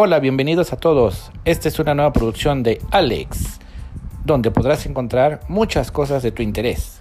Hola, bienvenidos a todos. Esta es una nueva producción de Alex, donde podrás encontrar muchas cosas de tu interés.